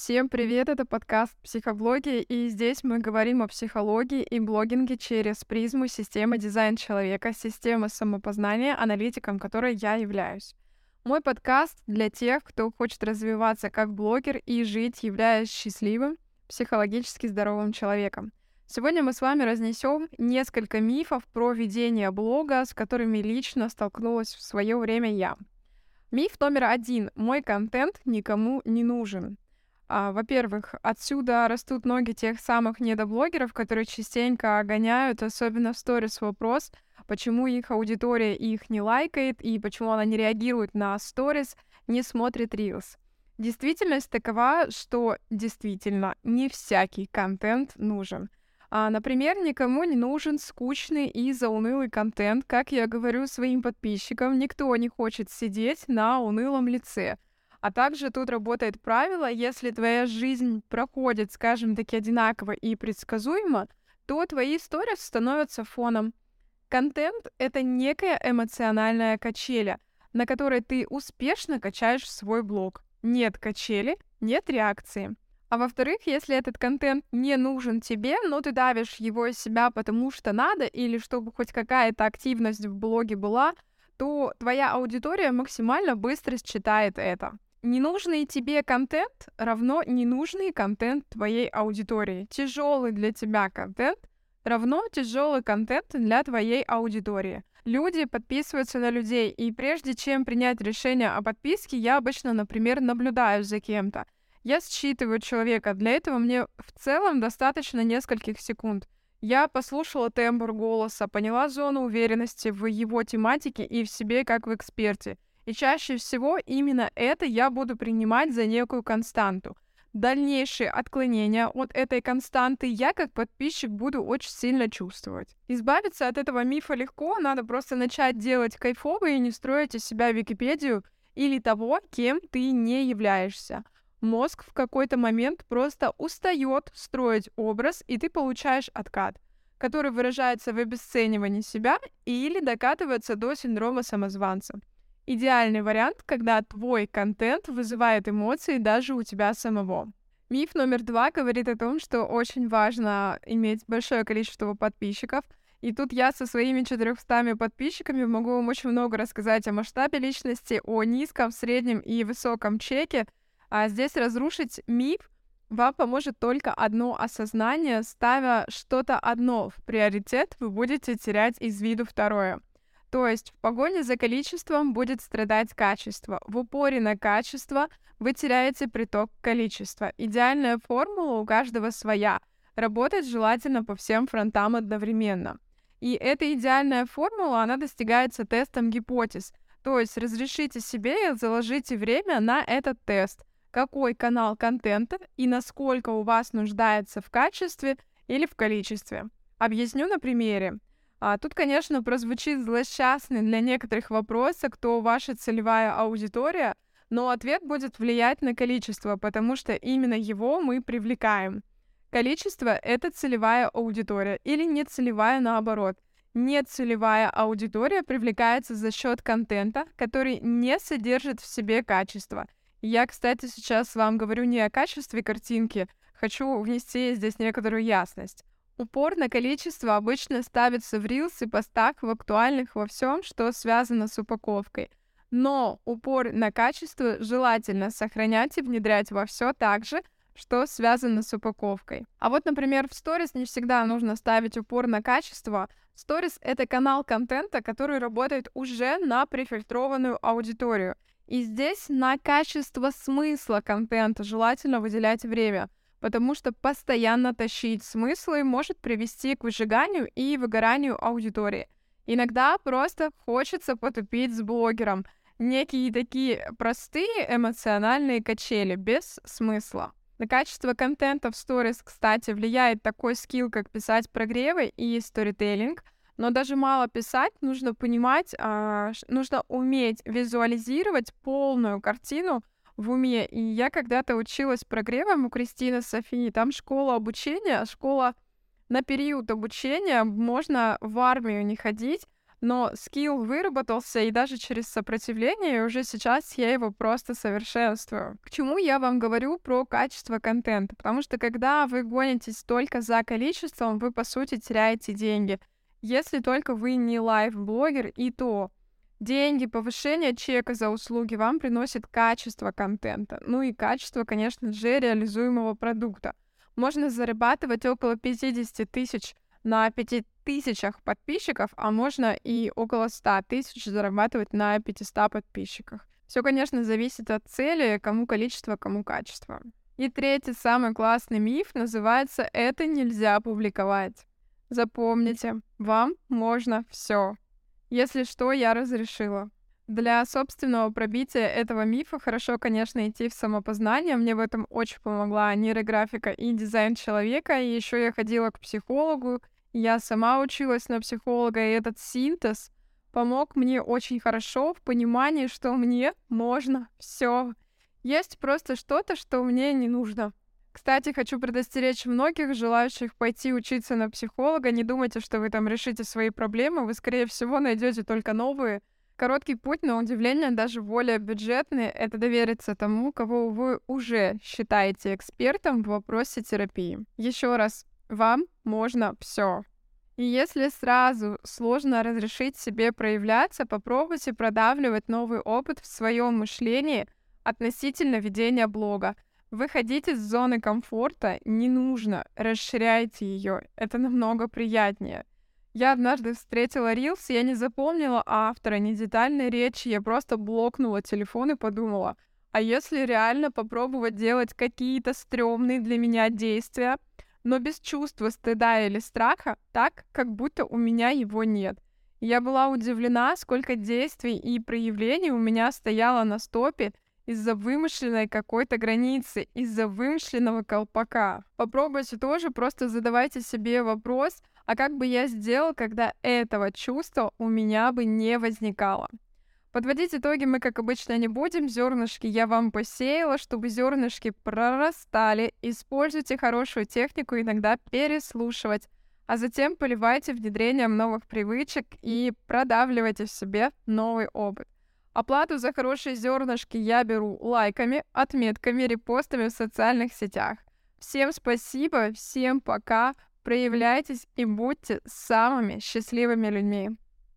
Всем привет, это подкаст «Психоблоги», и здесь мы говорим о психологии и блогинге через призму системы дизайн человека, системы самопознания, аналитиком которой я являюсь. Мой подкаст для тех, кто хочет развиваться как блогер и жить, являясь счастливым, психологически здоровым человеком. Сегодня мы с вами разнесем несколько мифов про ведение блога, с которыми лично столкнулась в свое время я. Миф номер один. Мой контент никому не нужен. А, во-первых, отсюда растут ноги тех самых недоблогеров, которые частенько гоняют, особенно в сторис, вопрос, почему их аудитория их не лайкает и почему она не реагирует на сторис, не смотрит рилс. Действительность такова, что действительно не всякий контент нужен. А, например, никому не нужен скучный и заунылый контент. Как я говорю своим подписчикам, никто не хочет сидеть на унылом лице — а также тут работает правило, если твоя жизнь проходит, скажем таки, одинаково и предсказуемо, то твои истории становятся фоном. Контент — это некая эмоциональная качеля, на которой ты успешно качаешь свой блог. Нет качели, нет реакции. А во-вторых, если этот контент не нужен тебе, но ты давишь его из себя потому что надо, или чтобы хоть какая-то активность в блоге была, то твоя аудитория максимально быстро считает это. Ненужный тебе контент равно ненужный контент твоей аудитории. Тяжелый для тебя контент равно тяжелый контент для твоей аудитории. Люди подписываются на людей, и прежде чем принять решение о подписке, я обычно, например, наблюдаю за кем-то. Я считываю человека. Для этого мне в целом достаточно нескольких секунд. Я послушала тембр голоса, поняла зону уверенности в его тематике и в себе как в эксперте — и чаще всего именно это я буду принимать за некую константу. Дальнейшие отклонения от этой константы я как подписчик буду очень сильно чувствовать. Избавиться от этого мифа легко, надо просто начать делать кайфово и не строить из себя Википедию или того, кем ты не являешься. Мозг в какой-то момент просто устает строить образ, и ты получаешь откат, который выражается в обесценивании себя или докатывается до синдрома самозванца идеальный вариант, когда твой контент вызывает эмоции даже у тебя самого. Миф номер два говорит о том, что очень важно иметь большое количество подписчиков. И тут я со своими 400 подписчиками могу вам очень много рассказать о масштабе личности, о низком, среднем и высоком чеке. А здесь разрушить миф вам поможет только одно осознание. Ставя что-то одно в приоритет, вы будете терять из виду второе. То есть в погоне за количеством будет страдать качество. В упоре на качество вы теряете приток количества. Идеальная формула у каждого своя. Работать желательно по всем фронтам одновременно. И эта идеальная формула, она достигается тестом гипотез. То есть разрешите себе и заложите время на этот тест. Какой канал контента и насколько у вас нуждается в качестве или в количестве. Объясню на примере. А, тут, конечно, прозвучит злосчастный для некоторых вопрос, кто ваша целевая аудитория, но ответ будет влиять на количество, потому что именно его мы привлекаем. Количество — это целевая аудитория или нецелевая наоборот. Нецелевая аудитория привлекается за счет контента, который не содержит в себе качество. Я, кстати, сейчас вам говорю не о качестве картинки, хочу внести здесь некоторую ясность. Упор на количество обычно ставится в рилс и постах в актуальных во всем, что связано с упаковкой. Но упор на качество желательно сохранять и внедрять во все так же, что связано с упаковкой. А вот, например, в сторис не всегда нужно ставить упор на качество. Сторис — это канал контента, который работает уже на префильтрованную аудиторию. И здесь на качество смысла контента желательно выделять время — потому что постоянно тащить смыслы может привести к выжиганию и выгоранию аудитории. Иногда просто хочется потупить с блогером. Некие такие простые эмоциональные качели без смысла. На качество контента в сторис, кстати, влияет такой скилл, как писать прогревы и сторителлинг. Но даже мало писать, нужно понимать, а, нужно уметь визуализировать полную картину в уме. И я когда-то училась прогревам у Кристины Софии. Там школа обучения, школа на период обучения. Можно в армию не ходить, но скилл выработался, и даже через сопротивление, и уже сейчас я его просто совершенствую. К чему я вам говорю про качество контента? Потому что когда вы гонитесь только за количеством, вы, по сути, теряете деньги. Если только вы не лайф-блогер, и то деньги, повышение чека за услуги вам приносит качество контента. Ну и качество, конечно же, реализуемого продукта. Можно зарабатывать около 50 тысяч на 5 тысячах подписчиков, а можно и около 100 тысяч зарабатывать на 500 подписчиках. Все, конечно, зависит от цели, кому количество, кому качество. И третий самый классный миф называется «это нельзя публиковать». Запомните, вам можно все. Если что, я разрешила. Для собственного пробития этого мифа хорошо, конечно, идти в самопознание. Мне в этом очень помогла нейрографика и дизайн человека. И еще я ходила к психологу. Я сама училась на психолога, и этот синтез помог мне очень хорошо в понимании, что мне можно все. Есть просто что-то, что мне не нужно. Кстати, хочу предостеречь многих желающих пойти учиться на психолога. Не думайте, что вы там решите свои проблемы. Вы, скорее всего, найдете только новые. Короткий путь, на удивление, даже более бюджетный, это довериться тому, кого вы уже считаете экспертом в вопросе терапии. Еще раз, вам можно все. И если сразу сложно разрешить себе проявляться, попробуйте продавливать новый опыт в своем мышлении относительно ведения блога. Выходите из зоны комфорта, не нужно, расширяйте ее, это намного приятнее. Я однажды встретила Рилс, я не запомнила автора, ни детальной речи, я просто блокнула телефон и подумала, а если реально попробовать делать какие-то стрёмные для меня действия, но без чувства стыда или страха, так, как будто у меня его нет. Я была удивлена, сколько действий и проявлений у меня стояло на стопе, из-за вымышленной какой-то границы, из-за вымышленного колпака. Попробуйте тоже, просто задавайте себе вопрос, а как бы я сделал, когда этого чувства у меня бы не возникало? Подводить итоги мы, как обычно, не будем. Зернышки я вам посеяла, чтобы зернышки прорастали. Используйте хорошую технику иногда переслушивать, а затем поливайте внедрением новых привычек и продавливайте в себе новый опыт. Оплату за хорошие зернышки я беру лайками, отметками, репостами в социальных сетях. Всем спасибо, всем пока, проявляйтесь и будьте самыми счастливыми людьми.